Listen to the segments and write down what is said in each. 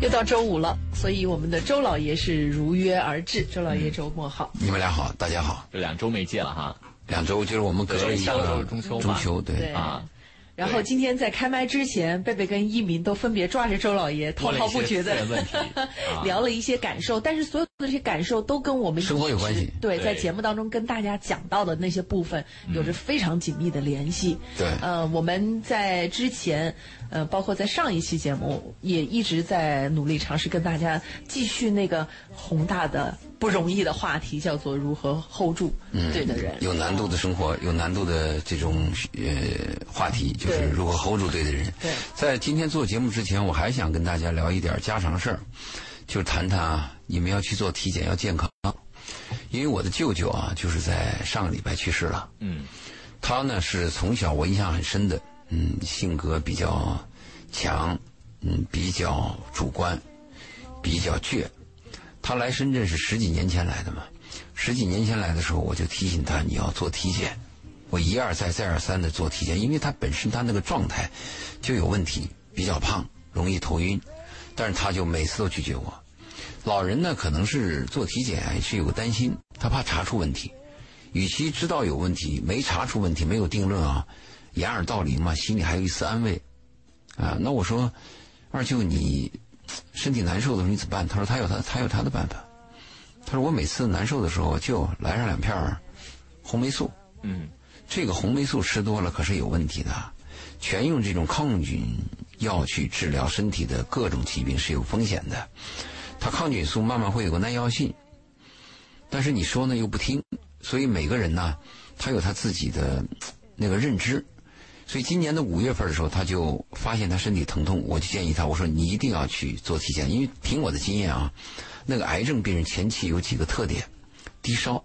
又到周五了，所以我们的周老爷是如约而至。周老爷，周末好！你们俩好，大家好。这两周没见了哈，两周就是我们隔了一个中秋中秋，对对啊。然后今天在开麦之前，贝贝跟一鸣都分别抓着周老爷，滔滔不绝的 聊了一些感受，但是所有的这些感受都跟我们生活有关系。对，对。在节目当中跟大家讲到的那些部分有着非常紧密的联系。对。呃，我们在之前，呃，包括在上一期节目，也一直在努力尝试跟大家继续那个宏大的、不容易的话题，叫做如何 hold 住对的人。有难度的生活，有难度的这种呃话题，就是如何 hold 住对的人。对在今天做节目之前，我还想跟大家聊一点家常事儿，就是谈谈啊，你们要去做体检要健康，因为我的舅舅啊，就是在上个礼拜去世了。嗯，他呢是从小我印象很深的，嗯，性格比较强，嗯，比较主观，比较倔。他来深圳是十几年前来的嘛，十几年前来的时候，我就提醒他你要做体检。我一而再再而三的做体检，因为他本身他那个状态就有问题，比较胖，容易头晕，但是他就每次都拒绝我。老人呢，可能是做体检是有个担心，他怕查出问题。与其知道有问题，没查出问题，没有定论啊，掩耳盗铃嘛，心里还有一丝安慰。啊，那我说，二舅你身体难受的时候你怎么办？他说他有他他有他的办法。他说我每次难受的时候就来上两片儿红霉素。嗯，这个红霉素吃多了可是有问题的，全用这种抗菌药去治疗身体的各种疾病是有风险的。它抗菌素慢慢会有个耐药性，但是你说呢又不听，所以每个人呢，他有他自己的那个认知。所以今年的五月份的时候，他就发现他身体疼痛，我就建议他，我说你一定要去做体检，因为凭我的经验啊，那个癌症病人前期有几个特点：低烧，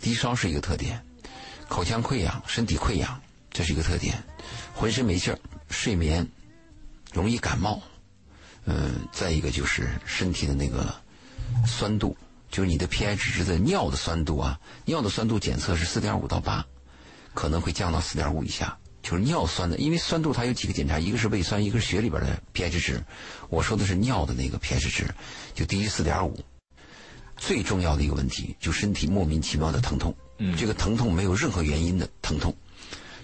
低烧是一个特点；口腔溃疡、身体溃疡，这是一个特点；浑身没劲儿，睡眠，容易感冒，嗯，再一个就是身体的那个酸度，就是你的 pH 值的尿的酸度啊，尿的酸度检测是四点五到八，可能会降到四点五以下。就是尿酸的，因为酸度它有几个检查，一个是胃酸，一个是血里边的 pH 值。我说的是尿的那个 pH 值，就低于四点五。最重要的一个问题，就身体莫名其妙的疼痛。嗯这个疼痛没有任何原因的疼痛，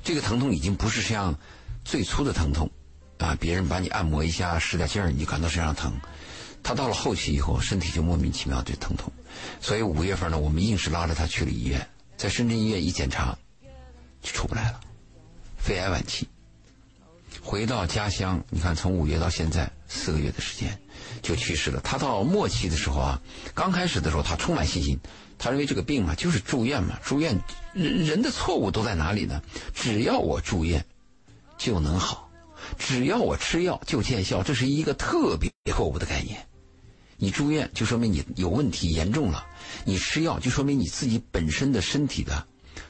这个疼痛已经不是像最初的疼痛啊，别人把你按摩一下，使点劲儿，你就感到身上疼。他到了后期以后，身体就莫名其妙的疼痛，所以五月份呢，我们硬是拉着他去了医院，在深圳医院一检查，就出不来了，肺癌晚期。回到家乡，你看从五月到现在四个月的时间，就去世了。他到末期的时候啊，刚开始的时候他充满信心，他认为这个病嘛就是住院嘛，住院人人的错误都在哪里呢？只要我住院就能好，只要我吃药就见效，这是一个特别错误的概念。你住院就说明你有问题严重了，你吃药就说明你自己本身的身体的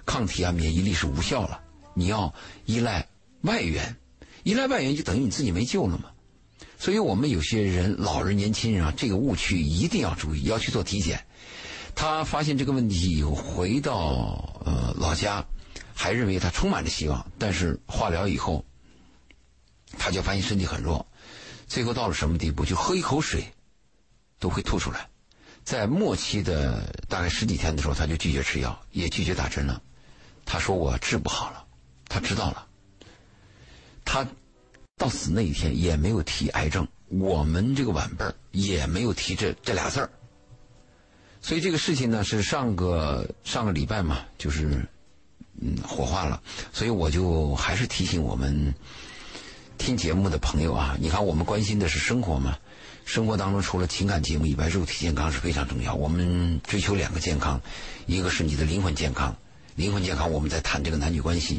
抗体啊免疫力是无效了，你要依赖外援，依赖外援就等于你自己没救了嘛。所以我们有些人，老人、年轻人啊，这个误区一定要注意，要去做体检。他发现这个问题以后，回到呃老家，还认为他充满着希望，但是化疗以后，他就发现身体很弱，最后到了什么地步？就喝一口水都会吐出来。在末期的大概十几天的时候，他就拒绝吃药，也拒绝打针了。他说我治不好了，他知道了。他到死那一天也没有提癌症，我们这个晚辈也没有提这这俩字儿。所以这个事情呢，是上个上个礼拜嘛，就是嗯火化了。所以我就还是提醒我们听节目的朋友啊，你看我们关心的是生活嘛，生活当中除了情感节目以外，肉体健康是非常重要。我们追求两个健康，一个是你的灵魂健康，灵魂健康我们在谈这个男女关系；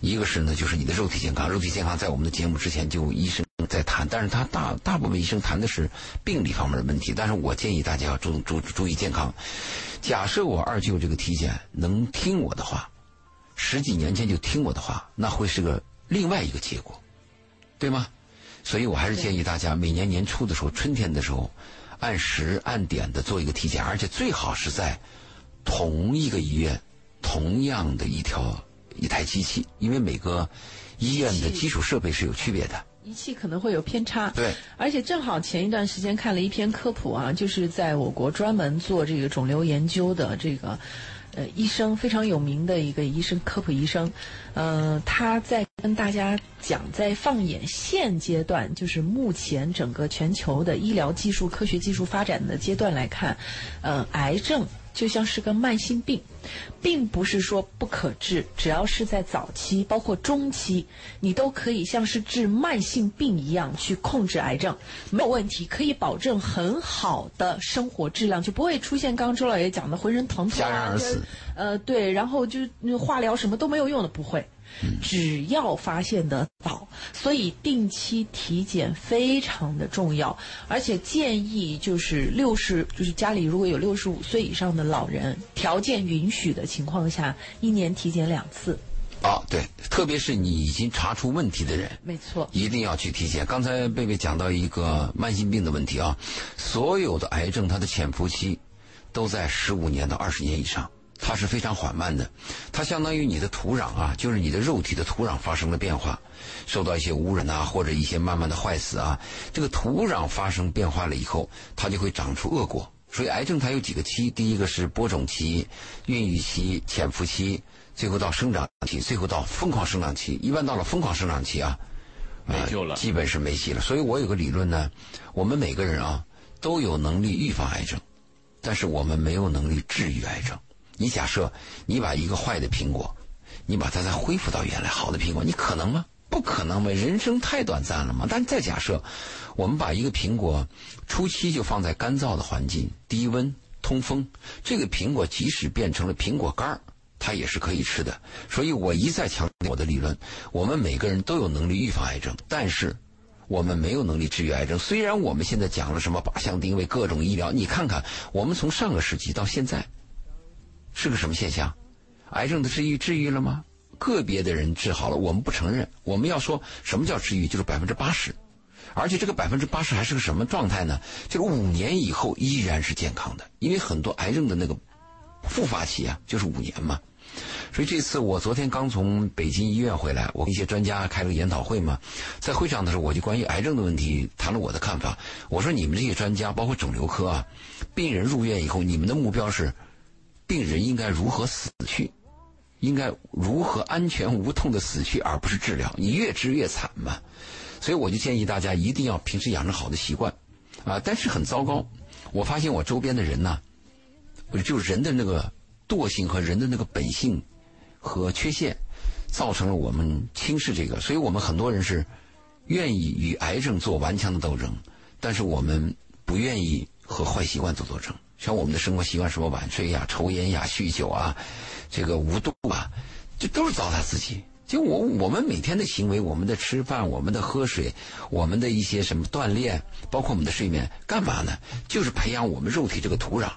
一个是呢，就是你的肉体健康。肉体健康在我们的节目之前就医生在谈，但是他大大部分医生谈的是病理方面的问题。但是我建议大家要注注注意健康。假设我二舅这个体检能听我的话，十几年前就听我的话，那会是个另外一个结果，对吗？所以我还是建议大家每年年初的时候，春天的时候，按时按点的做一个体检，而且最好是在同一个医院、同样的一条一台机器，因为每个医院的基础设备是有区别的。仪器可能会有偏差，对，而且正好前一段时间看了一篇科普啊，就是在我国专门做这个肿瘤研究的这个呃医生非常有名的一个医生科普医生，呃，他在跟大家讲，在放眼现阶段，就是目前整个全球的医疗技术、科学技术发展的阶段来看，呃，癌症。就像是个慢性病，并不是说不可治，只要是在早期，包括中期，你都可以像是治慢性病一样去控制癌症，没有问题，可以保证很好的生活质量，就不会出现刚刚周老爷讲的浑身疼痛啊，呃，对，然后就化疗什么都没有用的，不会。只要发现得早，所以定期体检非常的重要，而且建议就是六十，就是家里如果有六十五岁以上的老人，条件允许的情况下，一年体检两次。啊，对，特别是你已经查出问题的人，没错，一定要去体检。刚才贝贝讲到一个慢性病的问题啊，所有的癌症它的潜伏期都在十五年到二十年以上。它是非常缓慢的，它相当于你的土壤啊，就是你的肉体的土壤发生了变化，受到一些污染啊，或者一些慢慢的坏死啊，这个土壤发生变化了以后，它就会长出恶果。所以癌症它有几个期，第一个是播种期、孕育期、潜伏期，最后到生长期，最后到疯狂生长期。一般到了疯狂生长期啊，没救了，基本是没戏了。所以我有个理论呢，我们每个人啊都有能力预防癌症，但是我们没有能力治愈癌症。你假设你把一个坏的苹果，你把它再恢复到原来好的苹果，你可能吗？不可能吗？人生太短暂了嘛。但再假设，我们把一个苹果初期就放在干燥的环境、低温、通风，这个苹果即使变成了苹果干儿，它也是可以吃的。所以我一再强调我的理论：我们每个人都有能力预防癌症，但是我们没有能力治愈癌症。虽然我们现在讲了什么靶向定位、各种医疗，你看看我们从上个世纪到现在。是个什么现象？癌症的治愈治愈了吗？个别的人治好了，我们不承认。我们要说什么叫治愈，就是百分之八十，而且这个百分之八十还是个什么状态呢？就是五年以后依然是健康的，因为很多癌症的那个复发期啊，就是五年嘛。所以这次我昨天刚从北京医院回来，我跟一些专家开了个研讨会嘛，在会上的时候，我就关于癌症的问题谈了我的看法。我说你们这些专家，包括肿瘤科啊，病人入院以后，你们的目标是？病人应该如何死去？应该如何安全无痛的死去，而不是治疗？你越治越惨嘛。所以我就建议大家一定要平时养成好的习惯，啊，但是很糟糕。我发现我周边的人呢，就人的那个惰性和人的那个本性和缺陷，造成了我们轻视这个。所以我们很多人是愿意与癌症做顽强的斗争，但是我们不愿意和坏习惯做斗争。像我们的生活习惯，什么晚睡呀、抽烟呀、酗酒啊，这个无度啊，这都是糟蹋自己。就我我们每天的行为，我们的吃饭、我们的喝水、我们的一些什么锻炼，包括我们的睡眠，干嘛呢？就是培养我们肉体这个土壤。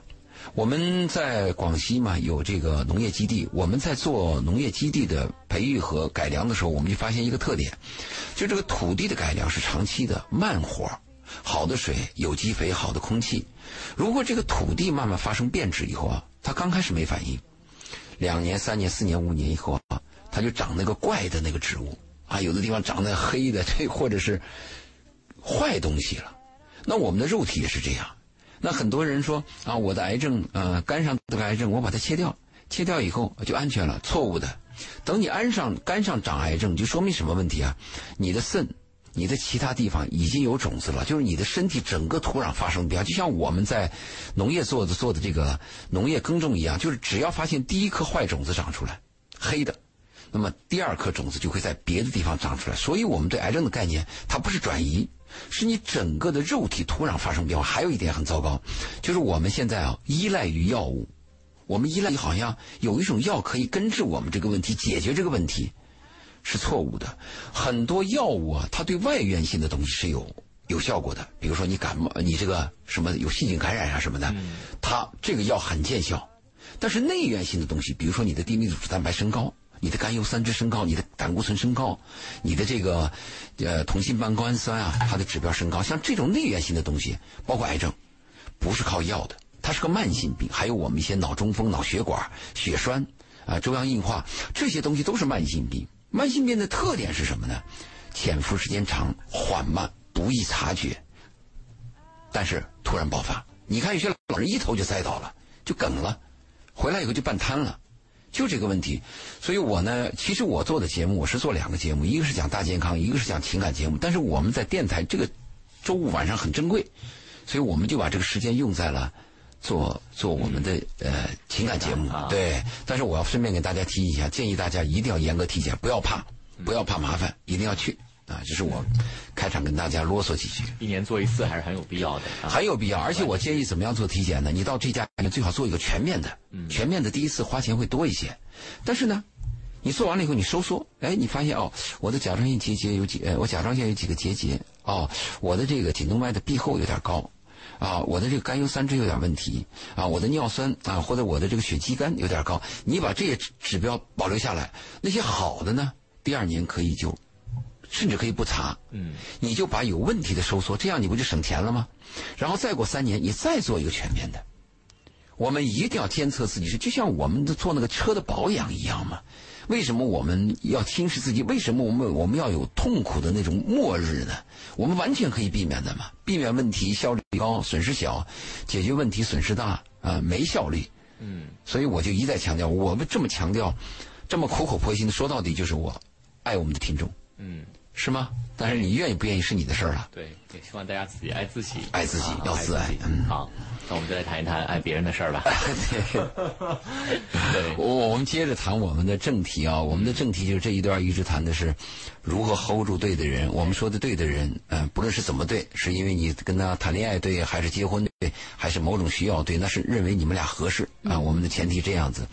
我们在广西嘛，有这个农业基地，我们在做农业基地的培育和改良的时候，我们就发现一个特点，就这个土地的改良是长期的慢活好的水、有机肥、好的空气。如果这个土地慢慢发生变质以后啊，它刚开始没反应，两年、三年、四年、五年以后啊，它就长那个怪的那个植物啊，有的地方长那黑的，这或者是坏东西了。那我们的肉体也是这样。那很多人说啊，我的癌症，呃，肝上这个癌症，我把它切掉，切掉以后就安全了。错误的。等你安上肝上长癌症，就说明什么问题啊？你的肾。你的其他地方已经有种子了，就是你的身体整个土壤发生变化，就像我们在农业做的做的这个农业耕种一样，就是只要发现第一颗坏种子长出来，黑的，那么第二颗种子就会在别的地方长出来。所以我们对癌症的概念，它不是转移，是你整个的肉体土壤发生变化。还有一点很糟糕，就是我们现在啊依赖于药物，我们依赖于好像有一种药可以根治我们这个问题，解决这个问题。是错误的，很多药物啊，它对外源性的东西是有有效果的。比如说你感冒，你这个什么有细菌感染啊什么的，它这个药很见效。但是内源性的东西，比如说你的低密度脂蛋白升高，你的甘油三酯升高，你的胆固醇升高，你的这个呃同心半胱氨酸啊，它的指标升高，像这种内源性的东西，包括癌症，不是靠药的，它是个慢性病。还有我们一些脑中风、脑血管、血栓啊、中央硬化这些东西都是慢性病。慢性病的特点是什么呢？潜伏时间长、缓慢、不易察觉，但是突然爆发。你看有些老人一头就栽倒了，就梗了，回来以后就半瘫了，就这个问题。所以我呢，其实我做的节目，我是做两个节目，一个是讲大健康，一个是讲情感节目。但是我们在电台这个周五晚上很珍贵，所以我们就把这个时间用在了做做我们的呃情感节目。对，但是我要顺便给大家提一下，建议大家一定要严格体检，不要怕，不要怕麻烦，一定要去。啊，这是我开场跟大家啰嗦几句。一年做一次还是很有必要的，很有必要。而且我建议怎么样做体检呢？你到这家医院最好做一个全面的，全面的第一次花钱会多一些。但是呢，你做完了以后你收缩，哎，你发现哦，我的甲状腺结节有几，呃，我甲状腺有几个结节，哦，我的这个颈动脉的壁厚有点高，啊，我的这个甘油三酯有点问题，啊，我的尿酸啊或者我的这个血肌酐有点高。你把这些指标保留下来，那些好的呢，第二年可以就。甚至可以不查，嗯，你就把有问题的收缩，这样你不就省钱了吗？然后再过三年，你再做一个全面的。我们一定要监测自己，是就像我们做那个车的保养一样嘛？为什么我们要轻视自己？为什么我们我们要有痛苦的那种末日呢？我们完全可以避免的嘛，避免问题效率高，损失小；解决问题损失大啊，没效率。嗯，所以我就一再强调，我们这么强调，这么苦口婆心的说到底，就是我爱我们的听众。嗯。是吗？但是你愿意不愿意是你的事儿了。对，也希望大家自己爱自己，爱自己要自爱。嗯，好，那我们就来谈一谈爱别人的事儿吧。对，我我们接着谈我们的正题啊，我们的正题就是这一段一直谈的是如何 hold 住对的人。我们说的对的人，嗯，不论是怎么对，是因为你跟他谈恋爱对，还是结婚对，还是某种需要对，那是认为你们俩合适啊。我们的前提这样子，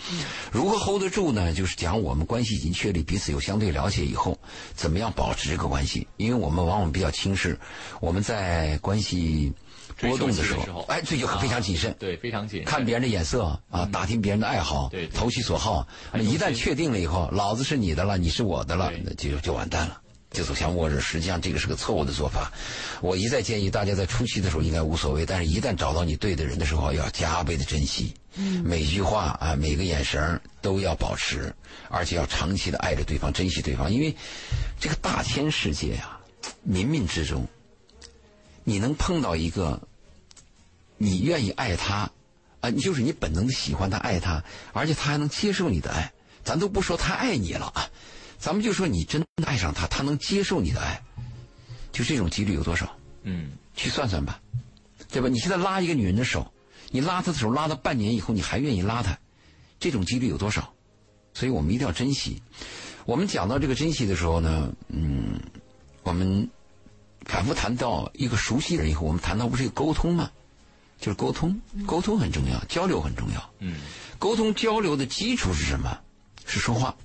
如何 hold 得住呢？就是讲我们关系已经确立，彼此有相对了解以后，怎么样保持。这个关系，因为我们往往比较轻视，我们在关系波动的时候，哎，这就非常谨慎，对，非常谨慎，看别人的眼色啊，打听别人的爱好，对，投其所好。那一旦确定了以后，老子是你的了，你是我的了，那就就完蛋了，就走向末日。实际上，这个是个错误的做法。我一再建议大家在初期的时候应该无所谓，但是一旦找到你对的人的时候，要加倍的珍惜。嗯，每句话啊，每个眼神都要保持，而且要长期的爱着对方，珍惜对方。因为这个大千世界啊，冥冥之中，你能碰到一个你愿意爱他啊，你就是你本能的喜欢他、爱他，而且他还能接受你的爱。咱都不说他爱你了啊，咱们就说你真的爱上他，他能接受你的爱，就这种几率有多少？嗯，去算算吧，对吧？你现在拉一个女人的手。你拉她的手拉到半年以后，你还愿意拉她，这种几率有多少？所以我们一定要珍惜。我们讲到这个珍惜的时候呢，嗯，我们反复谈到一个熟悉人以后，我们谈到不是一个沟通吗？就是沟通，沟通很重要，交流很重要。嗯，沟通交流的基础是什么？是说话。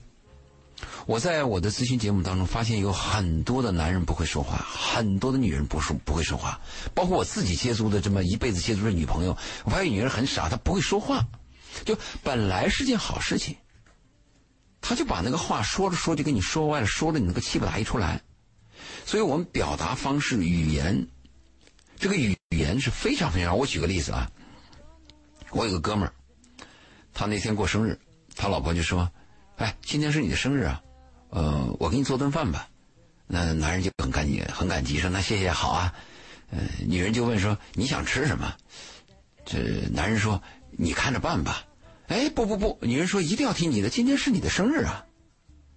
我在我的咨询节目当中发现有很多的男人不会说话，很多的女人不说不会说话，包括我自己接触的这么一辈子接触的女朋友，我发现女人很傻，她不会说话，就本来是件好事情，她就把那个话说着说就跟你说歪了，说了你那个气不打一处来，所以我们表达方式语言，这个语言是非常非常。我举个例子啊，我有个哥们儿，他那天过生日，他老婆就说：“哎，今天是你的生日啊。”呃，我给你做顿饭吧。那男人就很感激，很感激，说那谢谢，好啊。呃，女人就问说你想吃什么？这男人说你看着办吧。哎，不不不，女人说一定要听你的，今天是你的生日啊，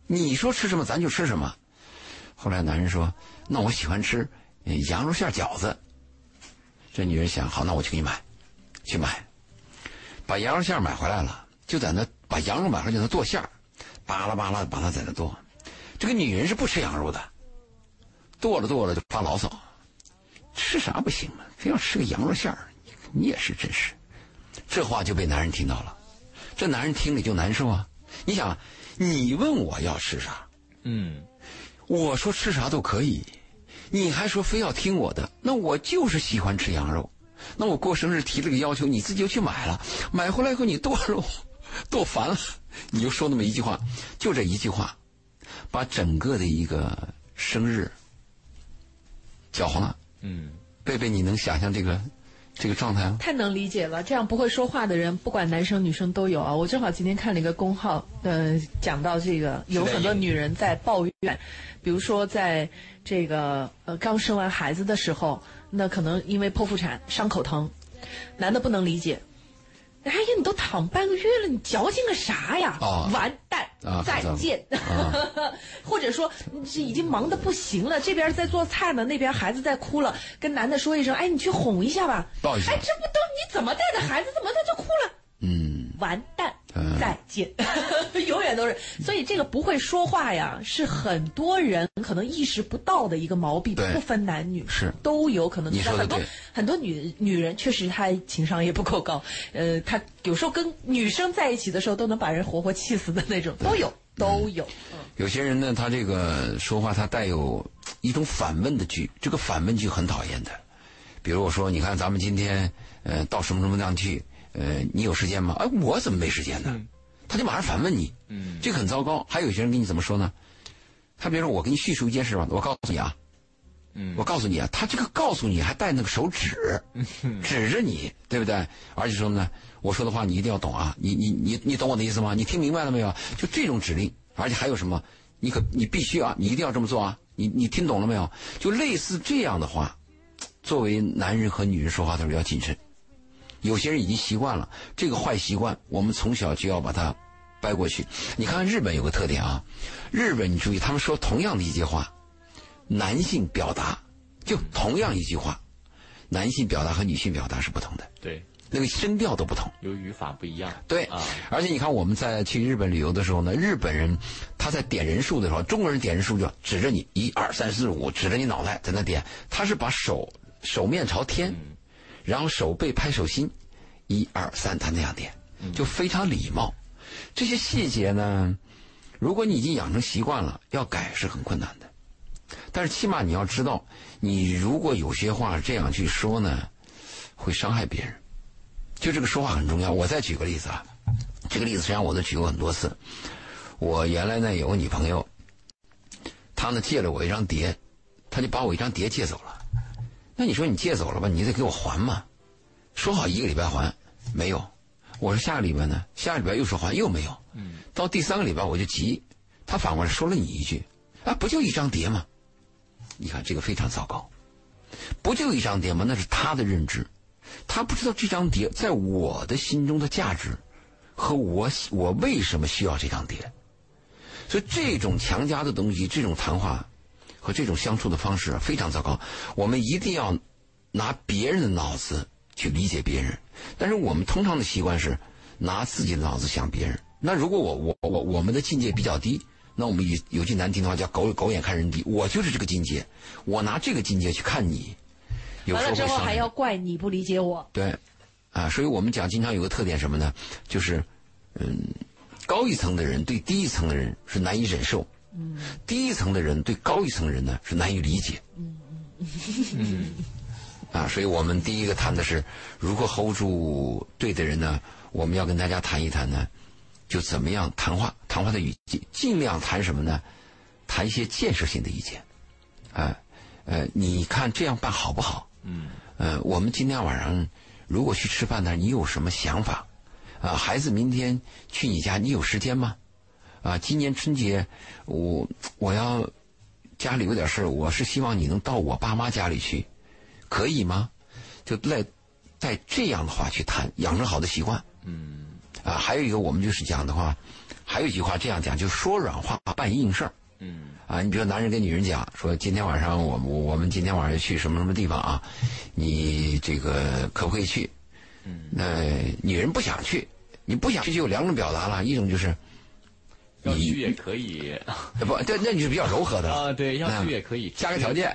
你说吃什么咱就吃什么。后来男人说那我喜欢吃羊肉馅饺子。这女人想好，那我去给你买，去买，把羊肉馅买回来了，就在那把羊肉买回来就那剁馅儿，巴拉巴拉把它在那剁。这个女人是不吃羊肉的，剁了剁了就发牢骚，吃啥不行吗？非要吃个羊肉馅儿，你也是真是。这话就被男人听到了，这男人听了就难受啊。你想，你问我要吃啥，嗯，我说吃啥都可以，你还说非要听我的，那我就是喜欢吃羊肉。那我过生日提了个要求，你自己就去买了，买回来以后你剁肉剁烦了，你就说那么一句话，就这一句话。把整个的一个生日搅黄了。嗯，贝贝，你能想象这个这个状态啊。太能理解了，这样不会说话的人，不管男生女生都有啊。我正好今天看了一个公号，呃，讲到这个有很多女人在抱怨，比如说在这个呃刚生完孩子的时候，那可能因为剖腹产伤口疼，男的不能理解。哎呀，你都躺半个月了，你矫情个啥呀？哦完蛋，啊再见。或者说，已经忙得不行了，这边在做菜呢，那边孩子在哭了，跟男的说一声，哎，你去哄一下吧。抱一下哎，这不都你怎么带的孩子，怎么他就哭了？嗯，完蛋嗯，再见，永远都是。所以这个不会说话呀，是很多人可能意识不到的一个毛病，对不分男女是都有可能。你说得很多对很多女女人确实她情商也不够高，呃，她有时候跟女生在一起的时候都能把人活活气死的那种，都有都有。有些人呢，他这个说话他带有一种反问的句，这个反问句很讨厌的。比如我说，你看咱们今天呃到什么什么地方去，呃，你有时间吗？哎，我怎么没时间呢？他就马上反问你，嗯，这个很糟糕。还有些人跟你怎么说呢？他比如说我给你叙述一件事吧，我告诉你啊，嗯我告诉你啊，他这个告诉你还带那个手指，指着你，对不对？而且说呢，我说的话你一定要懂啊，你你你你懂我的意思吗？你听明白了没有？就这种指令，而且还有什么？你可你必须啊，你一定要这么做啊！你你听懂了没有？就类似这样的话，作为男人和女人说话的时候要谨慎。有些人已经习惯了这个坏习惯，我们从小就要把它掰过去。你看看日本有个特点啊，日本你注意，他们说同样的一句话，男性表达就同样一句话，男性表达和女性表达是不同的，对，那个声调都不同。有语法不一样，对啊，而且你看我们在去日本旅游的时候呢，日本人他在点人数的时候，中国人点人数就指着你一二三四五，指着你脑袋在那点，他是把手手面朝天，然后手背拍手心，一二三，他那样点，就非常礼貌。这些细节呢，如果你已经养成习惯了，要改是很困难的。但是起码你要知道，你如果有些话这样去说呢，会伤害别人。就这个说话很重要。我再举个例子啊，这个例子实际上我都举过很多次。我原来呢有个女朋友，她呢借了我一张碟，她就把我一张碟借走了。那你说你借走了吧，你得给我还嘛？说好一个礼拜还，没有。我说下个礼拜呢，下个礼拜又说还，又没有。嗯。到第三个礼拜我就急，他反过来说了你一句：“啊，不就一张碟吗？”你看这个非常糟糕，不就一张碟吗？那是他的认知。他不知道这张碟在我的心中的价值，和我我为什么需要这张碟，所以这种强加的东西，这种谈话和这种相处的方式啊非常糟糕。我们一定要拿别人的脑子去理解别人，但是我们通常的习惯是拿自己的脑子想别人。那如果我我我我们的境界比较低，那我们有有句难听的话叫狗狗眼看人低，我就是这个境界，我拿这个境界去看你。有完时候了之后还要怪你不理解我。对，啊，所以我们讲经常有个特点什么呢？就是，嗯，高一层的人对低一层的人是难以忍受，嗯，低一层的人对高一层的人呢是难以理解，嗯嗯，啊，所以我们第一个谈的是如何 hold 住对的人呢？我们要跟大家谈一谈呢，就怎么样谈话，谈话的语气，尽量谈什么呢？谈一些建设性的意见，啊，呃，你看这样办好不好？嗯，呃，我们今天晚上如果去吃饭呢，你有什么想法？啊，孩子明天去你家，你有时间吗？啊，今年春节我我要家里有点事儿，我是希望你能到我爸妈家里去，可以吗？就带带这样的话去谈，养成好的习惯。嗯，啊，还有一个我们就是讲的话，还有一句话这样讲，就是说软话办硬事儿。嗯，啊，你比如说男人跟女人讲说，今天晚上我们我们今天晚上去什么什么地方啊？你这个可不可以去？嗯，那女人不想去，你不想去就有两种表达了，一种就是要去也可以呃不，对那你是比较柔和的啊，对，要嗯去也可以，加个条件，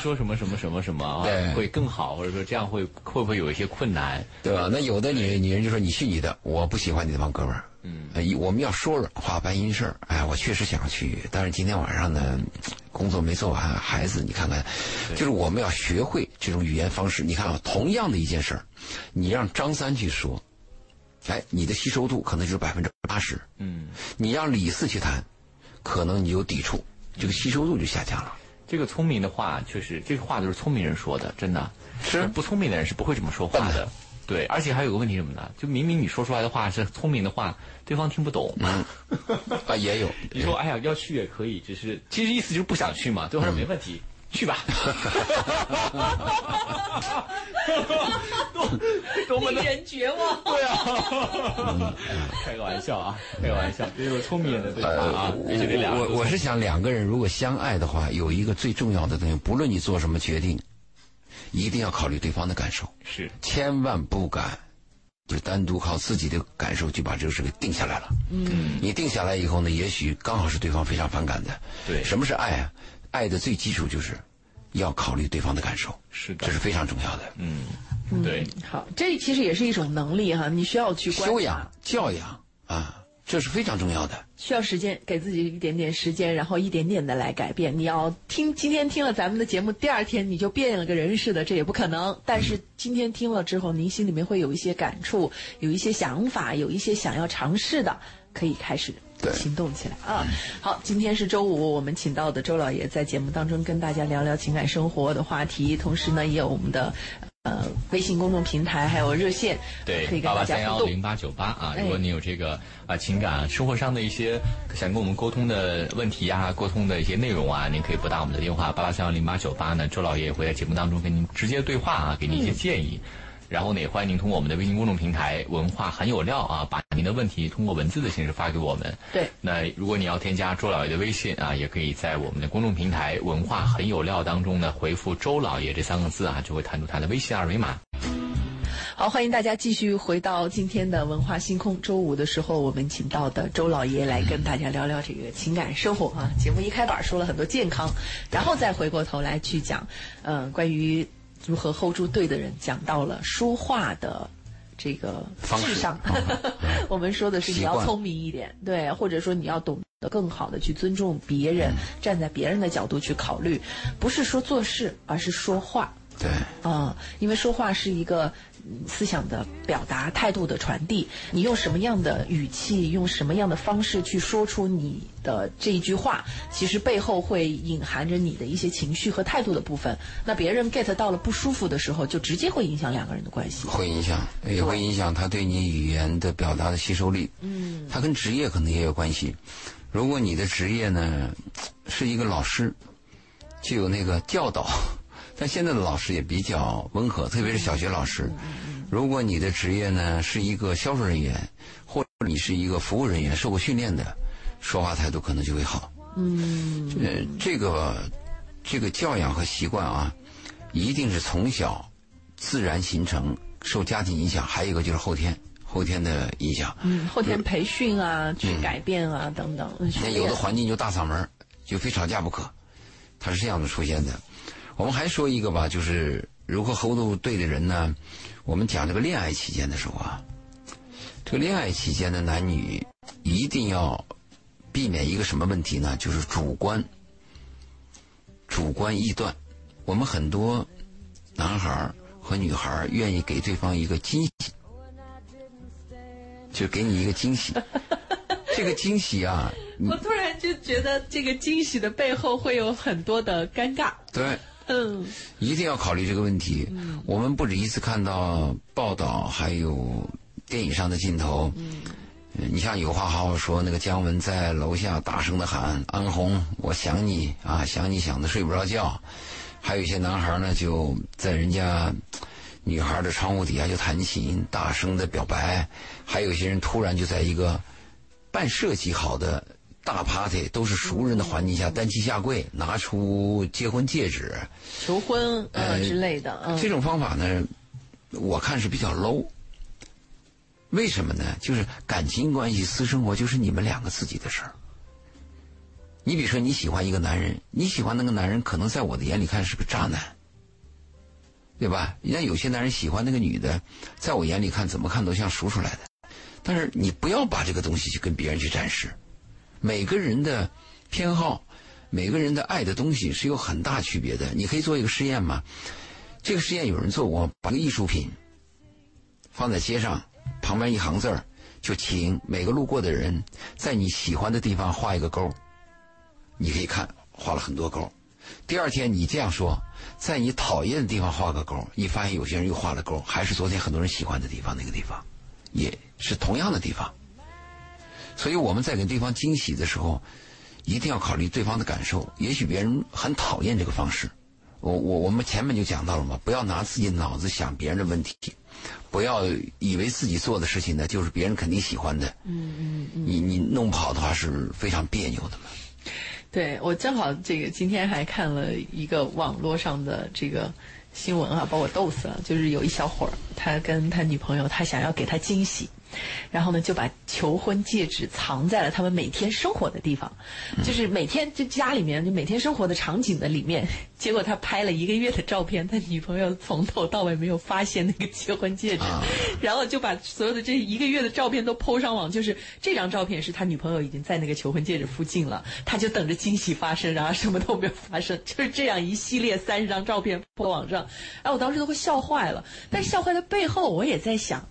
说什么什么什么什么啊 对会更好，或者说这样会会不会有一些困难？对吧？那有的女女人就说你去你的，我不喜欢你那帮哥们儿。嗯我们要说软话办阴事儿。哎，我确实想去，但是今天晚上呢，工作没做完，孩子你看看，就是我们要学会这种语言方式。你看啊，同样的一件事儿，你让张三去说，哎，你的吸收度可能就是百分之八十；嗯，你让李四去谈，可能你有抵触，这个吸收度就下降了。这个聪明的话，确实这个话都是聪明人说的，真的是不聪明的人是不会这么说话的。对，而且还有个问题什么呢？就明明你说出来的话是聪明的话，对方听不懂。嗯啊，也有。你说哎呀，要去也可以，只是其实意思就是不想去嘛。对方说没问题，去吧。多么的令人绝望。对啊，开个玩笑啊，开个玩笑，这是聪明人的对话啊，必须得俩我我是想两个人如果相爱的话，有一个最重要的东西，不论你做什么决定，一定要考虑对方的感受，是千万不敢就单独靠自己的感受就把这个事给定下来了。嗯，你定下来以后呢，也许刚好是对方非常反感的。对什么是爱啊？爱的最基础就是要考虑对方的感受，是的这是非常重要的。嗯，对，好，这其实也是一种能力哈，你需要去修养、教养啊，这是非常重要的。需要时间，给自己一点点时间，然后一点点的来改变。你要听今天听了咱们的节目，第二天你就变了个人似的，这也不可能。但是今天听了之后，您心里面会有一些感触，有一些想法，有一些想要尝试的，可以开始对行动起来啊！好，今天是周五，我们请到的周老爷在节目当中跟大家聊聊情感生活的话题，同时呢，也有我们的呃微信公众平台还有热线，对可以，跟大八八三家互动。幺零八九八啊，哎如果你有这个啊情感生活上的一些想跟我们沟通的问题呀、沟通的一些内容啊，您可以拨打我们的电话八八三幺零八九八呢，周老爷也会在节目当中跟您直接对话啊，给您一些建议。然后呢，也欢迎您通过我们的微信公众平台“文化很有料”啊，把您的问题通过文字的形式发给我们。对，那如果你要添加周老爷的微信啊，也可以在我们的公众平台“文化很有料”当中呢回复“周老爷”这三个字啊，就会弹出他的微信二维码。好，欢迎大家继续回到今天的文化星空。周五的时候，我们请到的周老爷来跟大家聊聊这个情感生活啊。节目一开板说了很多健康，然后再回过头来去讲，呃，关于如何 hold 住对的人，讲到了说话的这个方式。智商方法。我们说的是你要聪明一点，对，或者说你要懂得更好的去尊重别人，站在别人的角度去考虑，不是说做事，而是说话。对，嗯、因为说话是一个嗯思想的表达、态度的传递。你用什么样的语气，用什么样的方式去说出你的这一句话，其实背后会隐含着你的一些情绪和态度的部分。那别人 get 到了不舒服的时候，就直接会影响两个人的关系。会影响，也会影响他对你语言的表达的吸收力。嗯，他跟职业可能也有关系。如果你的职业呢是一个老师，就有那个教导，但现在的老师也比较温和，特别是小学老师。如果你的职业呢是一个销售人员，或者你是一个服务人员，受过训练的，说话态度可能就会好。嗯，呃，这个这个教养和习惯啊，一定是从小自然形成，受家庭影响，还有一个就是后天后天的影响。嗯，后天培训啊，去改变啊，等等。那有的环境就大嗓门，就非吵架不可，它是这样子出现的。我们还说一个吧，就是如何 hold 住对的人呢？我们讲这个恋爱期间的时候啊，这个恋爱期间的男女一定要避免一个什么问题呢？就是主观、主观臆断。我们很多男孩儿和女孩儿愿意给对方一个惊喜，就给你一个惊喜。这个惊喜啊，我突然就觉得这个惊喜的背后会有很多的尴尬。对，嗯，一定要考虑这个问题。我们不止一次看到报道，还有电影上的镜头。嗯，你像有话好好说，那个姜文在楼下大声的喊：“安红，我想你啊，想你想的睡不着觉。”还有一些男孩呢，就在人家女孩的窗户底下就弹琴，大声的表白。还有一些人突然就在一个半设计好的大 party，都是熟人的环境下单膝下跪，拿出结婚戒指。求婚呃呃之类的，嗯，这种方法呢，我看是比较 low。为什么呢？就是感情关系、私生活就是你们两个自己的事儿。你比如说，你喜欢一个男人，你喜欢那个男人，可能在我的眼里看是个渣男，对吧？那有些男人喜欢那个女的，在我眼里看怎么看都像赎出来的。但是你不要把这个东西去跟别人去展示。每个人的偏好，每个人的爱的东西是有很大区别的。你可以做一个实验嘛？这个实验有人做过，把个艺术品放在街上，旁边一行字儿，就请每个路过的人在你喜欢的地方画一个勾。你可以看，画了很多勾。第二天你这样说，在你讨厌的地方画个勾，你发现有些人又画了勾，还是昨天很多人喜欢的地方那个地方，也是同样的地方。所以我们在给对方惊喜的时候，一定要考虑对方的感受。也许别人很讨厌这个方式，我我我们前面就讲到了嘛，不要拿自己脑子想别人的问题，不要以为自己做的事情呢就是别人肯定喜欢的。嗯嗯嗯。你你弄不好的话是非常别扭的嘛。对我正好这个今天还看了一个网络上的这个新闻啊，把我逗死了。就是有一小伙儿，他跟他女朋友，他想要给他惊喜。然后呢，就把求婚戒指藏在了他们每天生活的地方，就是每天就家里面就每天生活的场景的里面。结果他拍了一个月的照片，他女朋友从头到尾没有发现那个结婚戒指，然后就把所有的这一个月的照片都抛上网。就是这张照片是他女朋友已经在那个求婚戒指附近了，他就等着惊喜发生，然后什么都没有发生，就是这样一系列三十张照片抛网上。哎，我当时都快笑坏了。但是笑坏的背后，我也在想。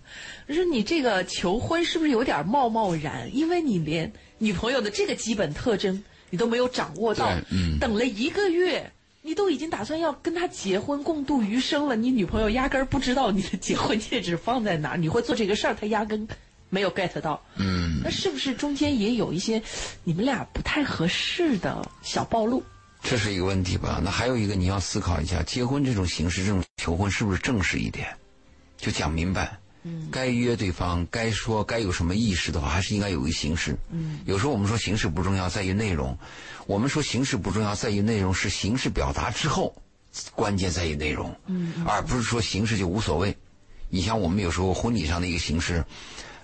就是你这个求婚是不是有点贸贸然？因为你连女朋友的这个基本特征你都没有掌握到，等了一个月，你都已经打算要跟他结婚共度余生了，你女朋友压根儿不知道你的结婚戒指放在哪，你会做这个事儿，她压根没有 get 到。嗯，那是不是中间也有一些你们俩不太合适的小暴露？这是一个问题吧？那还有一个你要思考一下，结婚这种形式，这种求婚是不是正式一点？就讲明白。该约对方，该说，该有什么意识的话，还是应该有一个形式。嗯，有时候我们说形式不重要，在于内容；我们说形式不重要，在于内容，是形式表达之后，关键在于内容。嗯，而不是说形式就无所谓。你像我们有时候婚礼上的一个形式，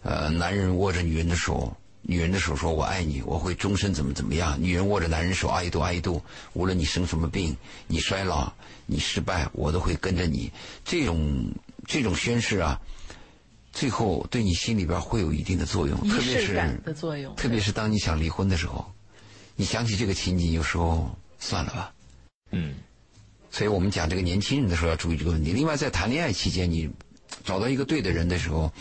呃，男人握着女人的手，女人的手说“我爱你”，我会终身怎么怎么样。女人握着男人手，爱度爱度，无论你生什么病，你衰老，你失败，我都会跟着你。这种这种宣誓啊。最后对你心里边会有一定的作用，特别是的作用。特别是当你想离婚的时候，你想起这个情景，有时候算了吧。嗯。所以我们讲这个年轻人的时候要注意这个问题。另外，在谈恋爱期间，你找到一个对的人的时候，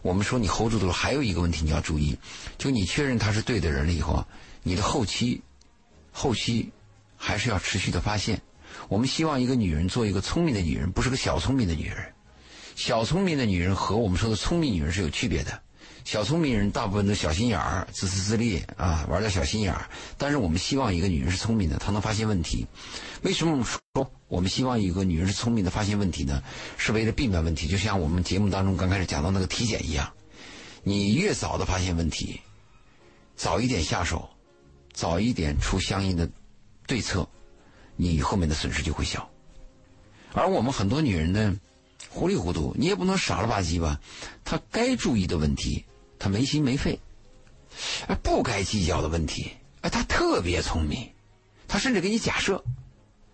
我们说你 hold 住的时候，还有一个问题你要注意，就你确认他是对的人了以后，你的后期，后期还是要持续的发现。我们希望一个女人做一个聪明的女人，不是个小聪明的女人。小聪明的女人和我们说的聪明女人是有区别的。小聪明人大部分都小心眼儿、自私自利啊，玩点小心眼儿。但是我们希望一个女人是聪明的，她能发现问题。为什么我们说我们希望一个女人是聪明的、发现问题呢？是为了避免问题。就像我们节目当中刚开始讲到那个体检一样，你越早的发现问题，早一点下手，早一点出相应的对策，你后面的损失就会小。而我们很多女人呢？糊里糊涂，你也不能傻了吧唧吧？他该注意的问题，他没心没肺；哎，不该计较的问题，哎，他特别聪明，他甚至给你假设，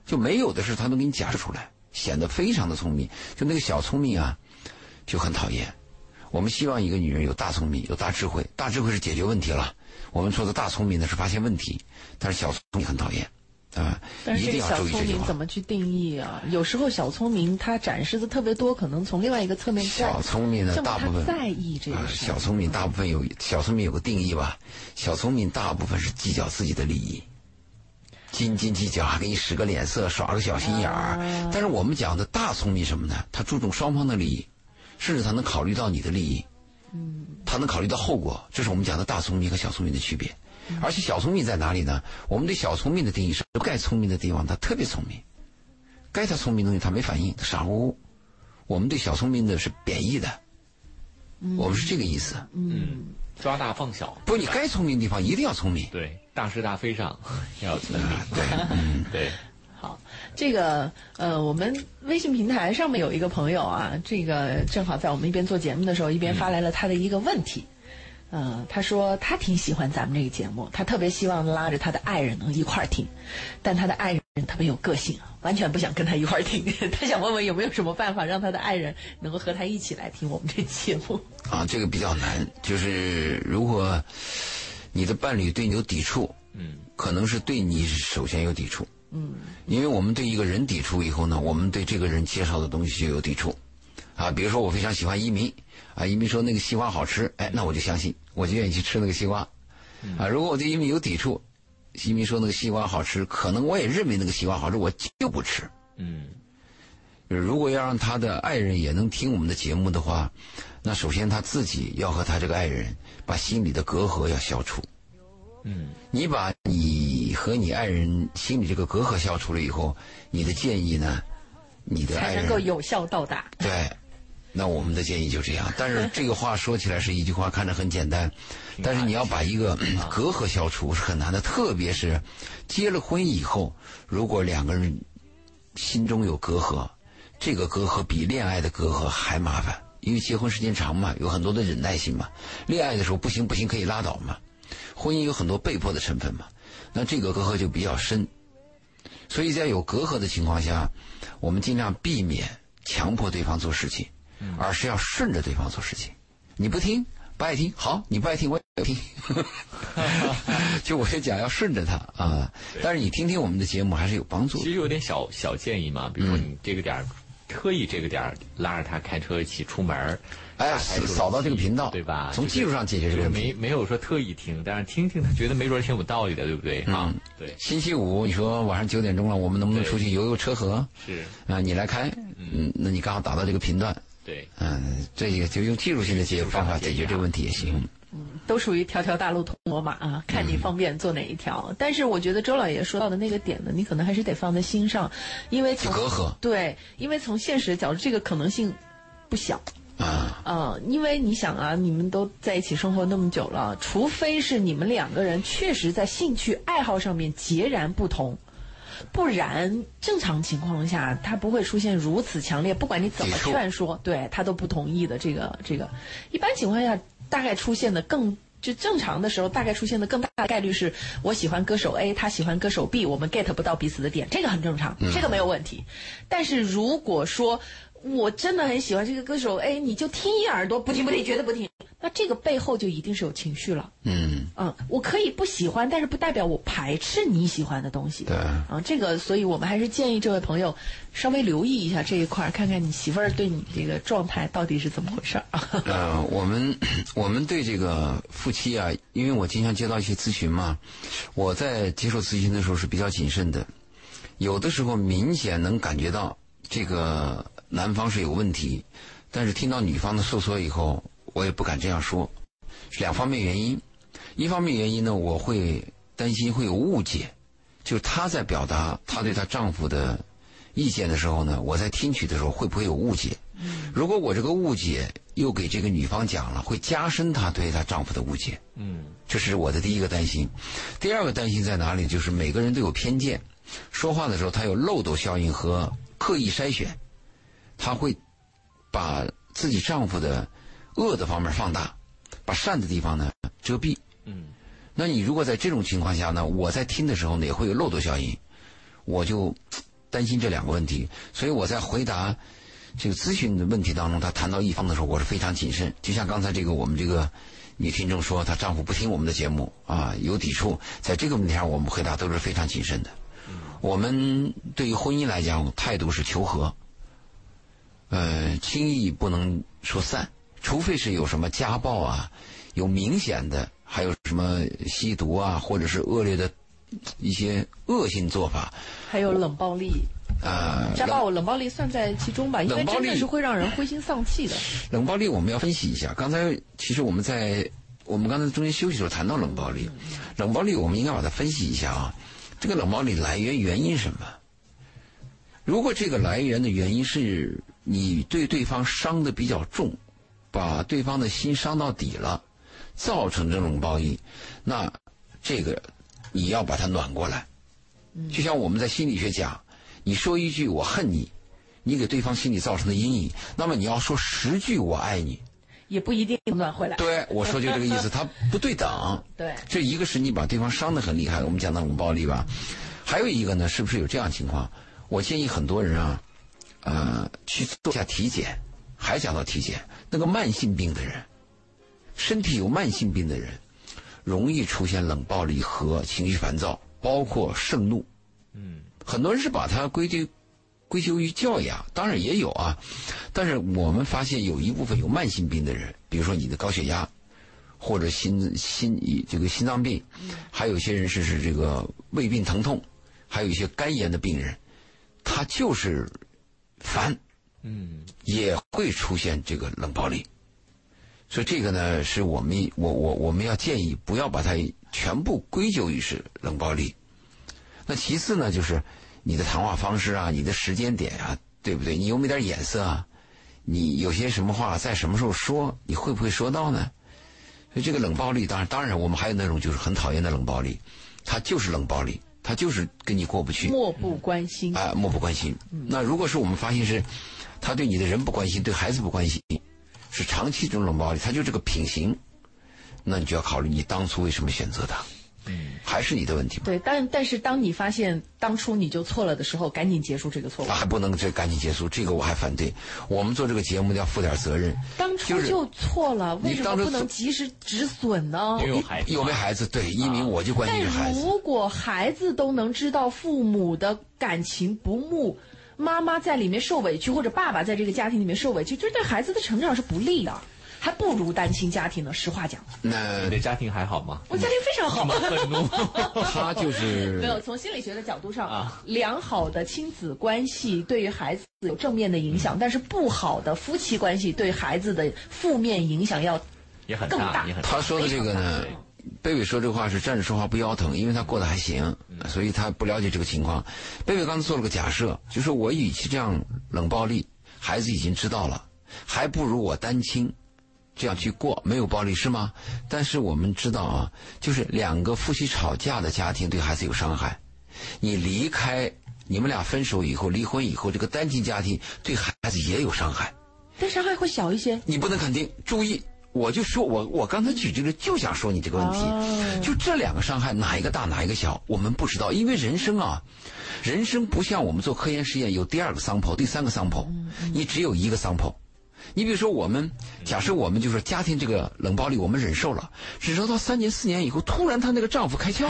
就没有的事他能给你假设出来，显得非常的聪明。就那个小聪明啊，就很讨厌。我们希望一个女人有大聪明，有大智慧。大智慧是解决问题了，我们说的大聪明呢是发现问题，但是小聪明很讨厌。啊，但是这个小聪明怎么去定义啊？有时候小聪明他展示的特别多，可能从另外一个侧面。小聪明呢，大部分在意这个。小聪明大部分有小聪明有个定义吧？小聪明大部分是计较自己的利益，斤斤计较，还给你使个脸色，耍个小心眼儿。但是我们讲的大聪明什么呢？他注重双方的利益，甚至他能考虑到你的利益。嗯。他能考虑到后果，这是我们讲的大聪明和小聪明的区别。而且小聪明在哪里呢？我们对小聪明的定义是：不该聪明的地方他特别聪明，该他聪明的东西他没反应，傻乎乎。我们对小聪明的是贬义的，我们是这个意思。嗯，抓大放小。不，你该聪明的地方一定要聪明。对，大是大非上 要聪明。对嗯，对。好，这个呃，我们微信平台上面有一个朋友啊，这个正好在我们一边做节目的时候，一边发来了他的一个问题。嗯，他说他挺喜欢咱们这个节目，他特别希望拉着他的爱人能一块儿听，但他的爱人特别有个性啊，完全不想跟他一块儿听。他想问问有没有什么办法让他的爱人能够和他一起来听我们这节目？啊，这个比较难，就是如果你的伴侣对你有抵触，嗯，可能是对你首先有抵触，嗯，因为我们对一个人抵触以后呢，我们对这个人介绍的东西就有抵触，啊，比如说我非常喜欢移民。啊，移民说那个西瓜好吃，哎，那我就相信，我就愿意去吃那个西瓜。啊，如果我对移民有抵触，西明说那个西瓜好吃，可能我也认为那个西瓜好吃，我就不吃。嗯如果要让他的爱人也能听我们的节目的话，那首先他自己要和他这个爱人把心里的隔阂要消除。嗯你把你和你爱人心里这个隔阂消除了以后，你的建议呢，你的爱才能够有效到达。对，那我们的建议就这样。但是 这个话说起来是一句话，看着很简单，但是你要把一个嗯隔阂消除是很难的，特别是结了婚以后，如果两个人心中有隔阂，这个隔阂比恋爱的隔阂还麻烦，因为结婚时间长嘛，有很多的忍耐性嘛。恋爱的时候不行不行可以拉倒嘛，婚姻有很多被迫的成分嘛，那这个隔阂就比较深。所以在有隔阂的情况下，我们尽量避免强迫对方做事情，而是要顺着对方做事情。你不听，不爱听，好，你不爱听我也听。就我就讲要顺着他啊，但是你听听我们的节目还是有帮助的。其实有点小小建议嘛，比如说你这个点儿，特意这个点儿拉着他开车一起出门，哎打开收音扫到这个频道对吧？从技术上解决这个问题没没有说特意听，但是听听他觉得没准儿挺有道理的，对不对？啊，对，星期五，你说晚上九点钟了，我们能不能出去游游车河？是，啊，你来开，嗯，那你刚好打到这个频段，对，嗯，这个就用技术性的解决方法解决这个问题也行。嗯都属于条条大路通罗马啊，看你方便做哪一条。但是我觉得周老爷说到的那个点呢，你可能还是得放在心上，因为从隔阂对，因为从现实的角度，这个可能性不小。啊，嗯，因为你想啊，你们都在一起生活那么久了，除非是你们两个人确实在兴趣爱好上面截然不同，不然正常情况下他不会出现如此强烈，不管你怎么劝说，对他都不同意的这个这个。一般情况下，大概出现的更。就正常的时候，大概出现的更大的概率是我喜欢歌手 A，他喜欢歌手 B，我们 get 不到彼此的点，这个很正常，这个没有问题。但是如果说我真的很喜欢这个歌手，哎，你就听一耳朵，不听不听，绝对不听。那这个背后就一定是有情绪了。嗯，嗯，我可以不喜欢，但是不代表我排斥你喜欢的东西。对啊，这个，所以我们还是建议这位朋友稍微留意一下这一块儿，看看你媳妇儿对你这个状态到底是怎么回事儿啊。呃，我们 我们对这个夫妻啊，因为我经常接到一些咨询嘛，我在接受咨询的时候是比较谨慎的，有的时候明显能感觉到这个男方是有问题，但是听到女方的诉说以后，我也不敢这样说，两方面原因。一方面原因呢，我会担心会有误解，就是她在表达她对她丈夫的意见的时候呢，我在听取的时候会不会有误解？如果我这个误解又给这个女方讲了，会加深她对她丈夫的误解。嗯这是我的第一个担心。第二个担心在哪里？就是每个人都有偏见，说话的时候他有漏斗效应和刻意筛选，他会把自己丈夫的恶的方面放大，把善的地方呢遮蔽。嗯那你如果在这种情况下呢，我在听的时候呢也会有漏斗效应，我就担心这两个问题，所以我在回答这个咨询的问题当中，她谈到一方的时候，我是非常谨慎。就像刚才这个我们这个女听众说，她丈夫不听我们的节目啊，有抵触，在这个问题上我们回答都是非常谨慎的。我们对于婚姻来讲，态度是求和，呃，轻易不能说散，除非是有什么家暴啊，有明显的，还有什么吸毒啊，或者是恶劣的一些恶性做法还有冷暴力，啊。家暴、冷暴力算在其中吧，因为真的是会让人灰心丧气的。冷暴力我们要分析一下。刚才其实我们在我们刚才中间休息的时候谈到冷暴力，冷暴力我们应该把它分析一下啊。这个冷暴力来源原因什么？如果这个来源的原因是你对对方伤的比较重，把对方的心伤到底了，造成这种冷暴力，那这个你要把它暖过来。就像我们在心理学讲，你说一句“我恨你”，你给对方心里造成的阴影，那么你要说十句“我爱你也不一定暖回来”。。对，我说就这个意思，它不对等。对这一个是你把对方伤得很厉害，我们讲的冷暴力吧。还有一个呢，是不是有这样情况？我建议很多人啊，呃，去做下体检。还讲到体检，那个慢性病的人，身体有慢性病的人，容易出现冷暴力和情绪烦躁，包括盛怒。嗯很多人是把它归结归咎于教养，当然也有啊。但是我们发现有一部分有慢性病的人，比如说你的高血压，或者心心这个心脏病，还有一些人是是这个胃病疼痛，还有一些肝炎的病人，他就是烦，嗯，也会出现这个冷暴力。所以这个呢，是我们我我我们要建议不要把它全部归咎于是冷暴力。那其次呢，就是你的谈话方式啊，你的时间点啊，对不对？你有没有点眼色啊？你有些什么话在什么时候说？你会不会说到呢？所以这个冷暴力，当然当然，我们还有那种就是很讨厌的冷暴力，它就是冷暴力，他就是跟你过不去，漠不关心。啊、漠不关心。那如果是我们发现是，他对你的人不关心，对孩子不关心，是长期这种冷暴力，他就这个品行，那你就要考虑你当初为什么选择他，嗯，还是你的问题嘛。对，但但是当你发现当初你就错了的时候，赶紧结束这个错误啊，。还不能这赶紧结束，这个我还反对。我们做这个节目要负点责任。当初就错了，为什么不能及时止损呢？有没有孩子，有没孩子？对，一鸣我就关心但于孩子。如果孩子都能知道父母的感情不睦，妈妈在里面受委屈，或者爸爸在这个家庭里面受委屈，这对孩子的成长是不利的，还不如单亲家庭呢。实话讲，那你的家庭还好吗？我家庭非常好。愤怒，他就是 没有，从心理学的角度上，啊良好的亲子关系对于孩子有正面的影响，但是不好的夫妻关系对孩子的负面影响要也很更大大，也很大。他说的这个呢，贝贝说这话是站着说话不腰疼，因为他过得还行，所以他不了解这个情况。贝贝刚才做了个假设，就是我与其这样冷暴力，孩子已经知道了，还不如我单亲。这样去过没有暴力是吗？但是我们知道啊，就是两个夫妻吵架的家庭对孩子有伤害。你离开，你们俩分手以后，离婚以后，这个单亲家庭对孩子也有伤害。但伤害会小一些。你不能肯定。注意，我就说我我刚才举这个就想说你这个问题，哦就这两个伤害哪一个大哪一个小，我们不知道，因为人生啊，人生不像我们做科研实验有第二个 sample、第三个桑剖，你只有一个桑剖。你比如说，我们假设我们就是家庭这个冷暴力，我们忍受了，忍受到三年四年以后，突然她那个丈夫开窍，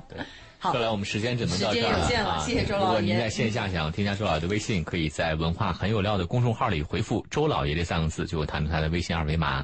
好看来我们时间只能到这儿时间有限了啊！谢谢周老爷如果您在线下想添加周老爷的微信，可以在“文化很有料”的公众号里回复“周老爷”这三个字，就会弹出他的微信二维码。